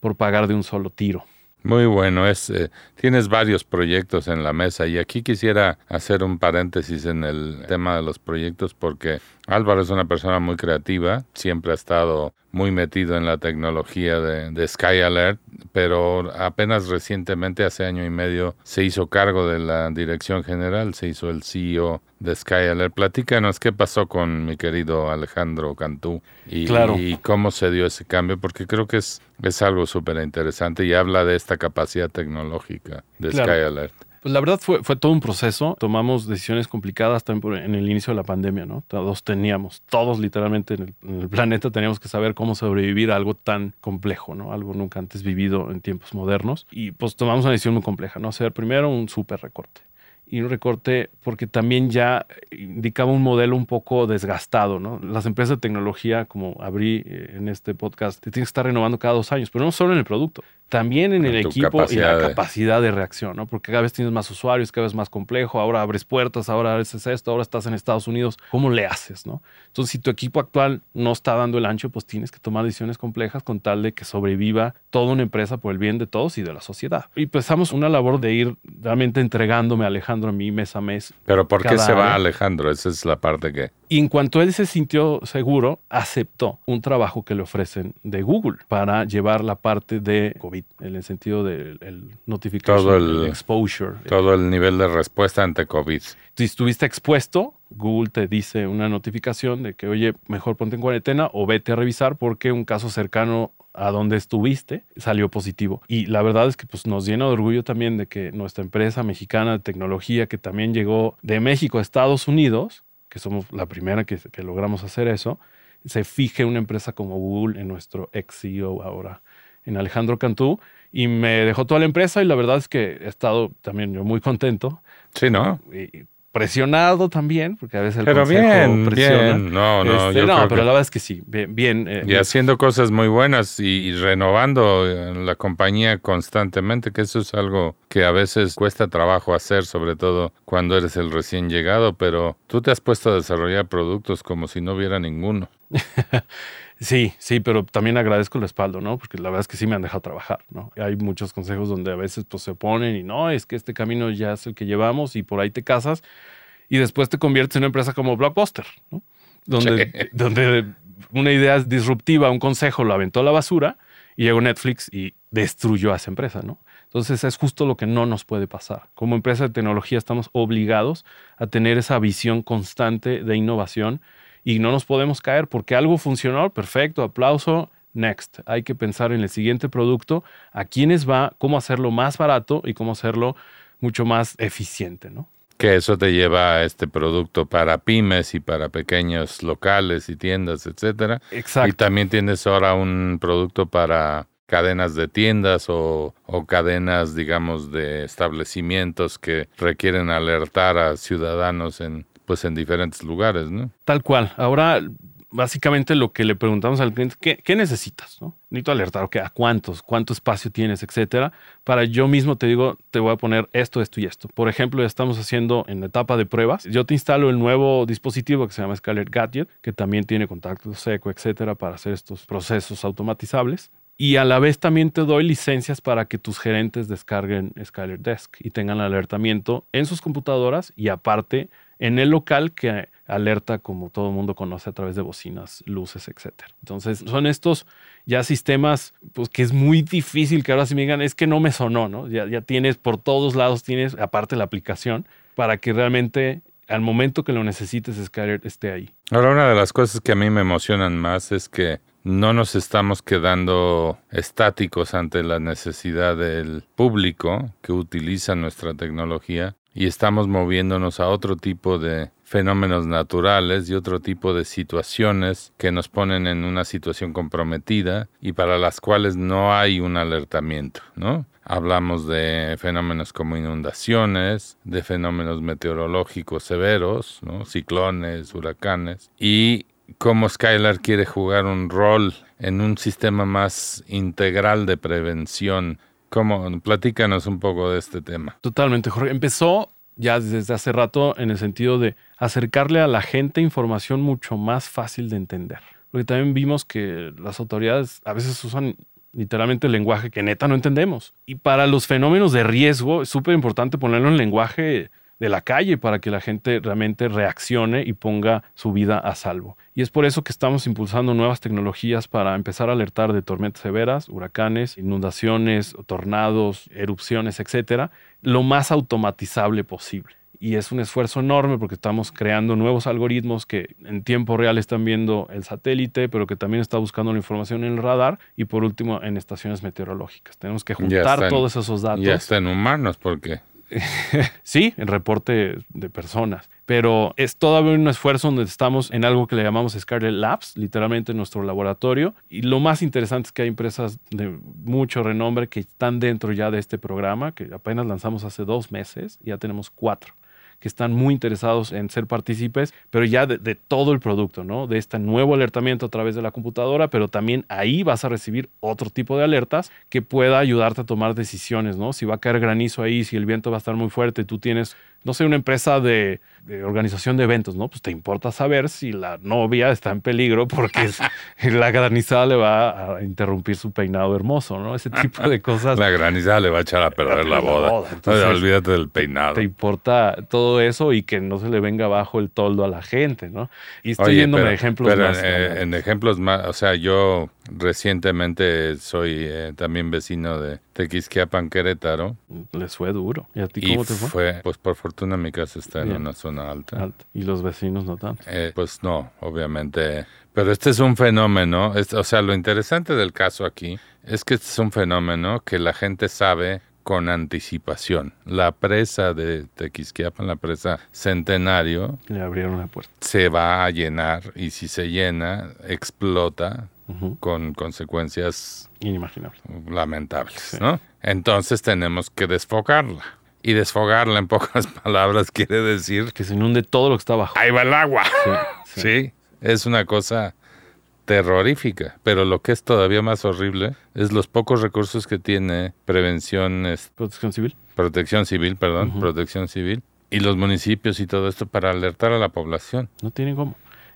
por pagar de un solo tiro. Muy bueno, es eh, tienes varios proyectos en la mesa y aquí quisiera hacer un paréntesis en el tema de los proyectos porque Álvaro es una persona muy creativa, siempre ha estado muy metido en la tecnología de, de Sky Alert, pero apenas recientemente, hace año y medio, se hizo cargo de la dirección general, se hizo el CEO de Sky Alert. Platícanos qué pasó con mi querido Alejandro Cantú y, Claro. y cómo se dio ese cambio, porque creo que es, es algo súper interesante y habla de esta capacidad tecnológica de Claro. Sky Alert. Pues la verdad fue, fue todo un proceso. Tomamos decisiones complicadas también en el inicio de la pandemia, ¿no? Todos teníamos, todos literalmente en el, planeta teníamos que saber cómo sobrevivir a algo tan complejo, ¿no? Algo nunca antes vivido en tiempos modernos. Y pues tomamos una decisión muy compleja, ¿no? Hacer primero un súper recorte. Y un recorte porque también ya indicaba un modelo un poco desgastado, ¿no? Las empresas de tecnología, como abrí eh, en este podcast, te que estar renovando cada dos años, pero no solo en el producto, también en el En equipo y la de- capacidad de reacción, ¿no? Porque cada vez tienes más usuarios, cada vez más complejo, ahora abres puertas, ahora haces esto, ahora estás en Estados Unidos, ¿cómo le haces, no? Entonces, si tu equipo actual no está dando el ancho, pues tienes que tomar decisiones complejas con tal de que sobreviva toda una empresa por el bien de todos y de la sociedad. Y empezamos una labor de ir realmente entregándome a Alejandro a mí mes a mes. Pero ¿por qué se va área. Alejandro? Esa es la parte que... Y en cuanto él se sintió seguro, aceptó un trabajo que le ofrecen de Google para llevar la parte de COVID, en el sentido del el notification, Todo el- exposure, Todo el nivel de respuesta ante COVID. si estuviste expuesto, Google te dice una notificación de que, oye, mejor ponte en cuarentena o vete a revisar porque un caso cercano a donde estuviste salió positivo. Y la verdad es que pues, nos llena de orgullo también de que nuestra empresa mexicana de tecnología, que también llegó de México a Estados Unidos, que somos la primera que, que logramos hacer eso, se fije una empresa como Google en nuestro ex CEO ahora, en Alejandro Cantú, y me dejó toda la empresa y la verdad es que he estado también yo muy contento Sí, ¿no? y presionado también, porque a veces el Pero bien, presiona. bien. No, no, Este, yo no, creo pero que- la verdad es que sí, bien. bien, eh, y haciendo cosas muy buenas y, y renovando eh, la compañía constantemente, que eso es algo que a veces cuesta trabajo hacer, sobre todo cuando eres el recién llegado, pero tú te has puesto a desarrollar productos como si no hubiera ninguno. Sí, sí, pero también agradezco el respaldo, ¿no? Porque la verdad es que sí me han dejado trabajar, ¿no? Hay muchos consejos donde a veces pues se oponen y no, es que este camino ya es el que llevamos y por ahí te casas y después te conviertes en una empresa como Blockbuster, ¿no? Donde, Sí. donde una idea disruptiva, un consejo lo aventó a la basura y llegó Netflix y destruyó a esa empresa, ¿no? Entonces es justo lo que no nos puede pasar. Como empresa de tecnología estamos obligados a tener esa visión constante de innovación y no nos podemos caer porque algo funcionó, perfecto, aplauso, next. Hay que pensar en el siguiente producto, a quiénes va, cómo hacerlo más barato y cómo hacerlo mucho más eficiente, ¿no? Que eso te lleva a este producto para pymes y para pequeños locales y tiendas, etcétera. Y Exacto. también tienes ahora un producto para cadenas de tiendas o, o cadenas, digamos, de establecimientos que requieren alertar a ciudadanos en, pues, en diferentes lugares, ¿no? Tal cual. Ahora, básicamente lo que le preguntamos al cliente, ¿qué, qué necesitas? ¿no? Necesito alertar, ok, ¿a cuántos? ¿Cuánto espacio tienes? Etcétera. Para yo mismo te digo, te voy a poner esto, esto y esto. Por ejemplo, ya estamos haciendo en la etapa de pruebas. Yo te instalo el nuevo dispositivo que se llama Scalar Gadget, que también tiene contacto seco, etcétera, para hacer estos procesos automatizables. Y a la vez también te doy licencias para que tus gerentes descarguen Skyler Desk y tengan alertamiento en sus computadoras y aparte en el local que alerta como todo mundo conoce a través de bocinas, luces, etcétera. Entonces son estos ya sistemas pues que es muy difícil que ahora sí me digan es que no me sonó, ¿no? Ya, ya tienes por todos lados tienes aparte la aplicación para que realmente al momento que lo necesites Skyler esté ahí. Ahora, una de las cosas que a mí me emocionan más es que no nos estamos quedando estáticos ante la necesidad del público que utiliza nuestra tecnología y estamos moviéndonos a otro tipo de fenómenos naturales y otro tipo de situaciones que nos ponen en una situación comprometida y para las cuales no hay un alertamiento, ¿no? Hablamos de fenómenos como inundaciones, de fenómenos meteorológicos severos, ciclones, huracanes, y cómo Skylar quiere jugar un rol en un sistema más integral de prevención. ¿Cómo? Platícanos un poco de este tema. Totalmente, Jorge. Empezó ya desde hace rato en el sentido de acercarle a la gente información mucho más fácil de entender. Porque también vimos que las autoridades a veces usan literalmente el lenguaje que neta no entendemos. Y para los fenómenos de riesgo es súper importante ponerlo en lenguaje de la calle para que la gente realmente reaccione y ponga su vida a salvo. Y es por eso que estamos impulsando nuevas tecnologías para empezar a alertar de tormentas severas, huracanes, inundaciones, tornados, erupciones, etcétera, lo más automatizable posible. Y es un esfuerzo enorme porque estamos creando nuevos algoritmos que en tiempo real están viendo el satélite, pero que también está buscando la información en el radar y por último en estaciones meteorológicas. Tenemos que juntar todos esos datos. Ya está en humanos, porque Sí, el reporte de personas. Pero es todavía un esfuerzo donde estamos en algo que le llamamos Scarlet Labs, literalmente en nuestro laboratorio. Y lo más interesante es que hay empresas de mucho renombre que están dentro ya de este programa, que apenas lanzamos hace dos meses, y ya tenemos cuatro que están muy interesados en ser partícipes, pero ya de, todo el producto, ¿no? De este nuevo alertamiento a través de la computadora, pero también ahí vas a recibir otro tipo de alertas que pueda ayudarte a tomar decisiones, ¿no? Si va a caer granizo ahí, si el viento va a estar muy fuerte, tú tienes, no sé, una empresa de, de organización de eventos, ¿no? Pues te importa saber si la novia está en peligro porque la granizada le va a interrumpir su peinado hermoso, ¿no? Ese tipo de cosas. la granizada le va a echar a perder la La boda. boda, entonces- olvídate del peinado. te importa todo eso y que no se le venga abajo el toldo a la gente, ¿no? Y estoy Oye, viéndome pero- ejemplos pero, más. eh, grandes. en ejemplos más, o sea, yo recientemente soy eh, también vecino de Tequisquiapan, Querétaro. Les fue duro. ¿Y a ti Y cómo te fue? Pues por fortuna mi casa está en una zona alta. Y los vecinos no tanto. Eh, pues no, obviamente. Pero este es un fenómeno, es- o sea, lo interesante del caso aquí es que este es un fenómeno que la gente sabe con anticipación. La presa de Tequisquiapan, la presa Centenario, Le abrieron la puerta. se va a llenar y si se llena, explota con consecuencias Inimaginable. lamentables, Sí. ¿no? Entonces tenemos que desfocarla. Y desfogarla, en pocas palabras, quiere decir Que se inunde todo lo que está abajo. ahí va el agua. Sí, Sí, sí. es una cosa terrorífica, pero lo que es todavía más horrible es los pocos recursos que tiene prevención, Protección civil. protección civil, perdón, protección civil y los municipios y todo esto para alertar a la población. No tienen cómo.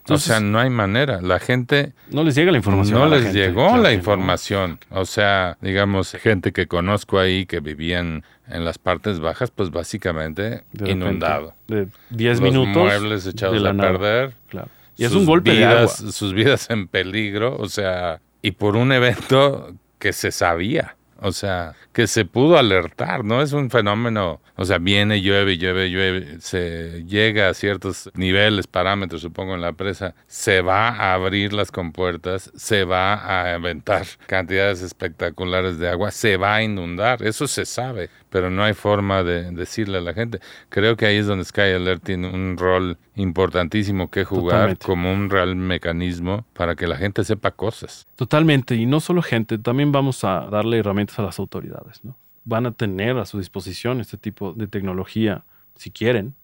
o sea, no hay manera. La gente no les llega la información. no la les gente. llegó Claro la no. información. O sea, digamos, gente que conozco ahí que vivían en las partes bajas, pues básicamente De inundado. De 10 Los minutos. muebles echados de la a perder. Claro. Y es un golpe de agua. Sus vidas en peligro, o sea, y por un evento que se sabía, o sea, que se pudo alertar, no es un fenómeno, o sea, viene, llueve, llueve, llueve, se llega a ciertos niveles, parámetros, supongo, en la presa, se va a abrir las compuertas, se va a aventar cantidades espectaculares de agua, se va a inundar, eso se sabe, pero no hay forma de decirle a la gente. Creo que ahí es donde Sky Alert tiene un rol importantísimo que jugar Totalmente. como un real mecanismo para que la gente sepa cosas. Totalmente. Y no solo gente, también vamos a darle herramientas a las autoridades. ¿no? Van a tener a su disposición este tipo de tecnología, si quieren,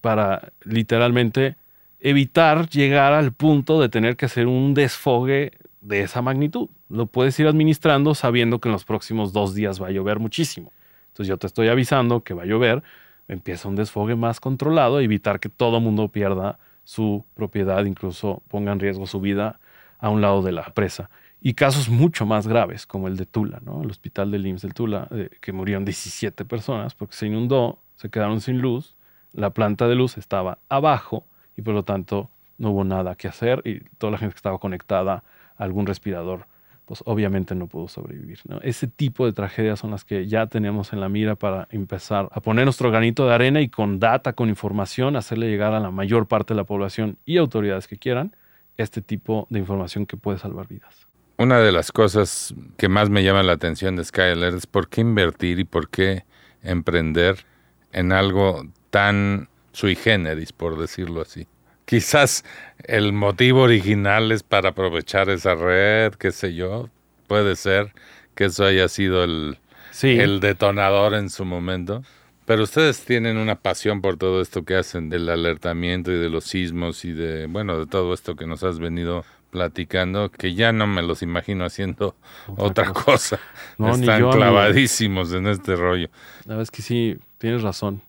para literalmente evitar llegar al punto de tener que hacer un desfogue de esa magnitud. Lo puedes ir administrando sabiendo que en los próximos dos días va a llover muchísimo. Entonces yo te estoy avisando que va a llover, empieza un desfogue más controlado, evitar que todo mundo pierda su propiedad, incluso ponga en riesgo su vida a un lado de la presa. Y casos mucho más graves, como el de Tula, ¿no? el hospital del IMSS del Tula, eh, que murieron 17 personas porque se inundó, se quedaron sin luz, la planta de luz estaba abajo y por lo tanto no hubo nada que hacer y toda la gente que estaba conectada a algún respirador, pues obviamente no pudo sobrevivir. Ese tipo de tragedias son las que ya tenemos en la mira para empezar a poner nuestro granito de arena y con data, con información, hacerle llegar a la mayor parte de la población y autoridades que quieran este tipo de información que puede salvar vidas. Una de las cosas que más me llama la atención de Sky Alert es por qué invertir y por qué emprender en algo tan sui generis, por decirlo así. Quizás el motivo original es para aprovechar esa red, qué sé yo. Puede ser que eso haya sido el, Sí, el detonador en su momento. Pero ustedes tienen una pasión por todo esto que hacen del alertamiento y de los sismos y de, bueno, de todo esto que nos has venido platicando, que ya no me los imagino haciendo otra, Otra cosa. No, Están yo, amigo. clavadísimos en este rollo. la verdad es que sí, tienes razón.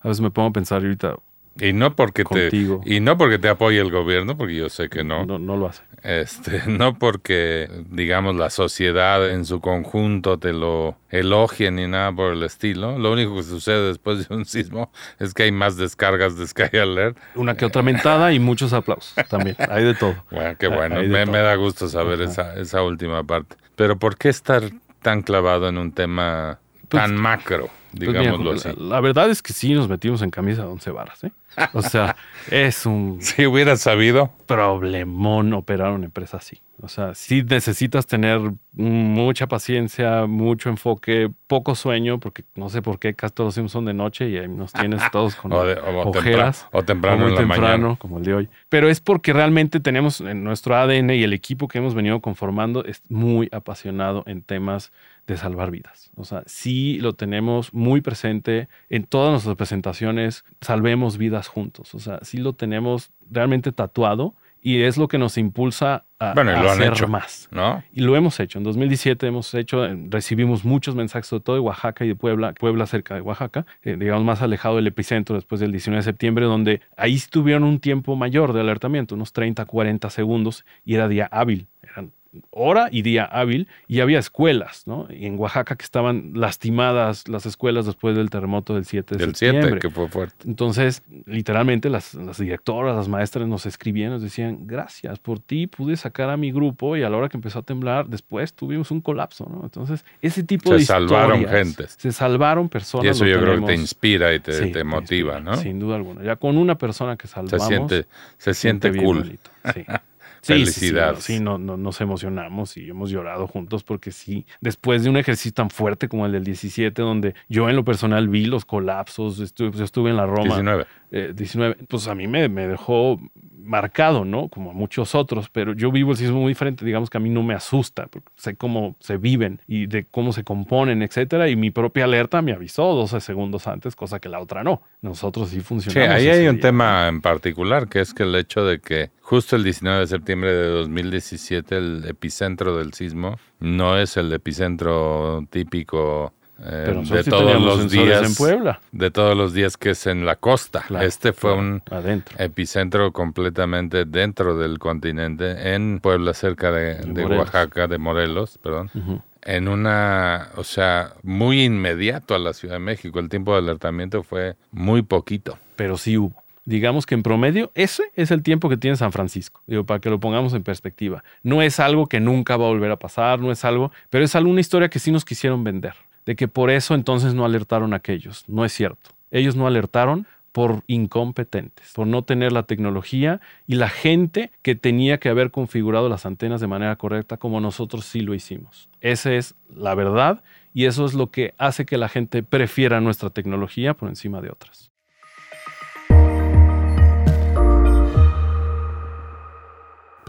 A veces me pongo a pensar ahorita Y no porque Contigo. te y no porque te apoye el gobierno, porque yo sé que no. no, no lo hace. Este, no porque, digamos, la sociedad en su conjunto te lo elogie ni nada por el estilo. Lo único que sucede después de un sismo es que hay más descargas de Sky Alert. Una que otra mentada y muchos aplausos también. Hay de todo. Bueno, qué bueno. hay Me, da gusto saber Ajá. esa, esa última parte. Pero ¿por qué estar tan clavado en un tema Pues- tan macro, Pues mira, digámoslo la, así? la verdad es que sí nos metimos en camisa de once varas, ¿eh? O sea, es un Si hubiera sabido, problemón operar una empresa así. O sea, sí necesitas tener mucha paciencia, mucho enfoque, poco sueño, porque no sé por qué casi todos son de noche y ahí nos tienes todos con o, de- o ojeras. tempra- o temprano muy en la temprano, mañana. como el de hoy. Pero es porque realmente tenemos en nuestro ADN y el equipo que hemos venido conformando es muy apasionado en temas de salvar vidas. O sea, sí lo tenemos muy presente en todas nuestras presentaciones, salvemos vidas juntos. O sea, sí lo tenemos realmente tatuado y es lo que nos impulsa a, Bueno, a lo han hacer hecho. más. ¿No? Y lo hemos hecho. En 2017 hemos hecho, eh, recibimos muchos mensajes, sobre todo de Oaxaca y de Puebla, Puebla cerca de Oaxaca, eh, digamos más alejado del epicentro después del 19 de septiembre, donde ahí tuvieron un tiempo mayor de alertamiento, unos 30, 40 segundos, y era día hábil. Hora y día hábil, y había escuelas, ¿no? Y en Oaxaca que estaban lastimadas las escuelas después del terremoto del 7 de Del septiembre. 7, que fue fuerte. Entonces, literalmente las, las directoras, las maestras nos escribían, nos decían, gracias, por ti pude sacar a mi grupo y a la hora que empezó a temblar, después tuvimos un colapso, ¿no? Entonces, ese tipo Se de salvaron historias, gentes. Se salvaron personas. Y eso yo creo que te inspira y te, Sí, te motiva, inspira, ¿no? Sin duda alguna. Ya con una persona que Se salvamos. siente, se siente cool. Sí. Sí, sí, sí, Felicidades. Sí, no, no, nos emocionamos y hemos llorado juntos porque sí, después de un ejercicio tan fuerte como el del 17, donde yo en lo personal vi los colapsos, estuve, yo estuve en la Roma. 19. eh, 19, pues a mí me, me dejó marcado, ¿no? Como muchos otros, pero yo vivo el sismo muy diferente, digamos que a mí no me asusta, porque sé cómo se viven y de cómo se componen, etcétera, y mi propia alerta me avisó 12 segundos antes, cosa que la otra no. Nosotros sí funcionamos. Sí, ahí hay un tema en particular, que es que el hecho de que justo el 19 de septiembre de 2017 el epicentro del sismo no es el epicentro típico eh, de todos los días en Puebla. De todos los días que es en la costa. este fue un epicentro completamente dentro del continente, en Puebla, cerca de, Oaxaca, de Morelos, perdón. En una, o sea, muy inmediato a la Ciudad de México. El tiempo de alertamiento fue muy poquito. Pero sí hubo. Digamos que en promedio, ese es el tiempo que tiene San Francisco. Digo, para que lo pongamos en perspectiva. No es algo que nunca va a volver a pasar, no es algo, pero es alguna historia que sí nos quisieron vender de que por eso entonces no alertaron a aquellos. No es cierto. Ellos no alertaron por incompetentes, por no tener la tecnología y la gente que tenía que haber configurado las antenas de manera correcta como nosotros sí lo hicimos. Esa es la verdad y eso es lo que hace que la gente prefiera nuestra tecnología por encima de otras.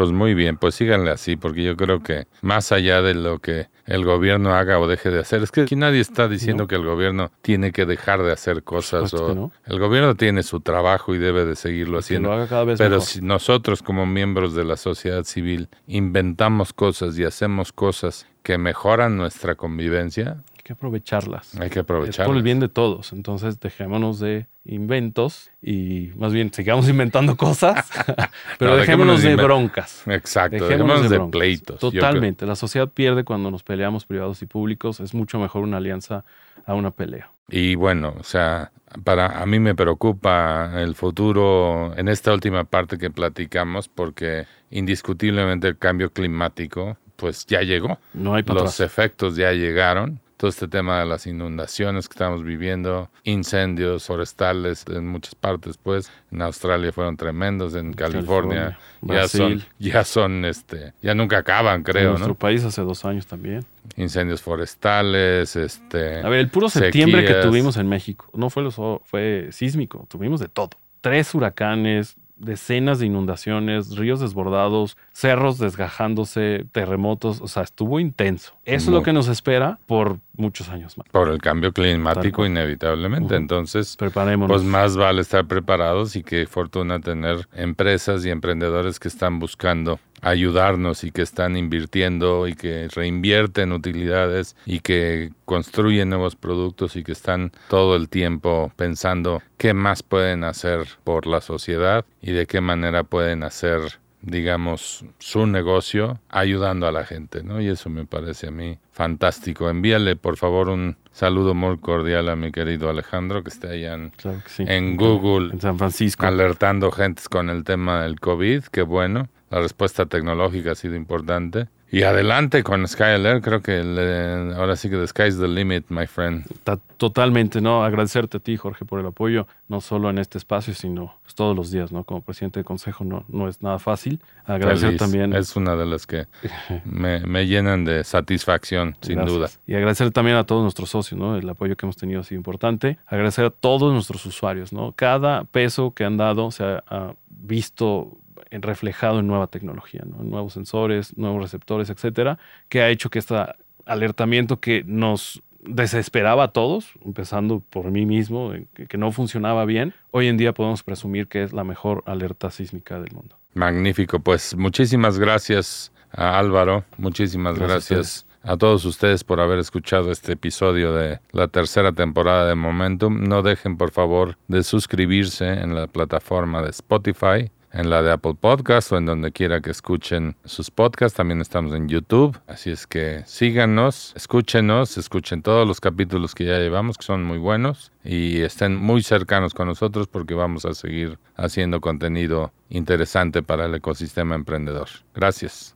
Pues muy bien, pues síganle así, porque yo creo que más allá de lo que el gobierno haga o deje de hacer, es que aquí nadie está diciendo que el gobierno tiene que dejar de hacer cosas o el gobierno tiene su trabajo y debe de seguirlo haciendo. Pero si nosotros como miembros de la sociedad civil inventamos cosas y hacemos cosas que mejoran nuestra convivencia, que aprovecharlas. Hay que aprovecharlas. Es por el bien de todos. Entonces, dejémonos de inventos y más bien sigamos inventando cosas, pero dejémonos, de broncas. Exacto, dejémonos, de, pleitos. Totalmente. La sociedad pierde cuando nos peleamos privados y públicos. Es mucho mejor una alianza a una pelea. Y bueno, o sea, para a mí me preocupa el futuro en esta última parte que platicamos porque indiscutiblemente el cambio climático pues ya llegó. No hay Los efectos ya llegaron todo este tema de las inundaciones que estamos viviendo, incendios forestales en muchas partes, pues en Australia fueron tremendos, en California, ya son, ya son, este, ya nunca acaban, creo. En nuestro país hace dos años también. Incendios forestales, este. A ver, el puro septiembre que tuvimos en México, no fue fue sísmico, tuvimos de todo. Tres huracanes, decenas de inundaciones, ríos desbordados, cerros desgajándose, terremotos, o sea, estuvo intenso. Eso es lo que nos espera por muchos años más. Por el cambio climático, inevitablemente. Entonces, preparémonos. Pues más vale estar preparados y qué fortuna tener empresas y emprendedores que están buscando ayudarnos y que están invirtiendo y que reinvierten utilidades y que construyen nuevos productos y que están todo el tiempo pensando qué más pueden hacer por la sociedad y de qué manera pueden hacer digamos, su negocio ayudando a la gente, ¿no? Y eso me parece a mí fantástico. Envíale, por favor, un saludo muy cordial a mi querido Alejandro, que está allá en, Google, en San Francisco, alertando gente con el tema del COVID, qué bueno. La respuesta tecnológica ha sido importante. Y adelante con Skyler, creo que ahora sí que the sky's the limit, my friend. totalmente, ¿no? Agradecerte a ti, Jorge, por el apoyo, no solo en este espacio, sino pues, todos los días, ¿no? Como presidente de consejo no, no es nada fácil. Agradecer también. Es una de las que me, llenan de satisfacción, sin duda. Y agradecer también a todos nuestros socios, ¿no? El apoyo que hemos tenido ha sido importante. Agradecer a todos nuestros usuarios, ¿no? Cada peso que han dado se ha visto reflejado en nueva tecnología, en nuevos sensores, nuevos receptores, etcétera, que ha hecho que este alertamiento que nos desesperaba a todos, empezando por mí mismo, que, no funcionaba bien, hoy en día podemos presumir que es la mejor alerta sísmica del mundo. Magnífico, pues muchísimas gracias a Álvaro, muchísimas gracias, a todos ustedes por haber escuchado este episodio de la tercera temporada de Momentum. No dejen por favor de suscribirse en la plataforma de Spotify en la de Apple Podcast o en donde quiera que escuchen sus podcasts. También estamos en YouTube. Así es que síganos, escúchenos, escuchen todos los capítulos que ya llevamos, que son muy buenos, y estén muy cercanos con nosotros porque vamos a seguir haciendo contenido interesante para el ecosistema emprendedor. Gracias.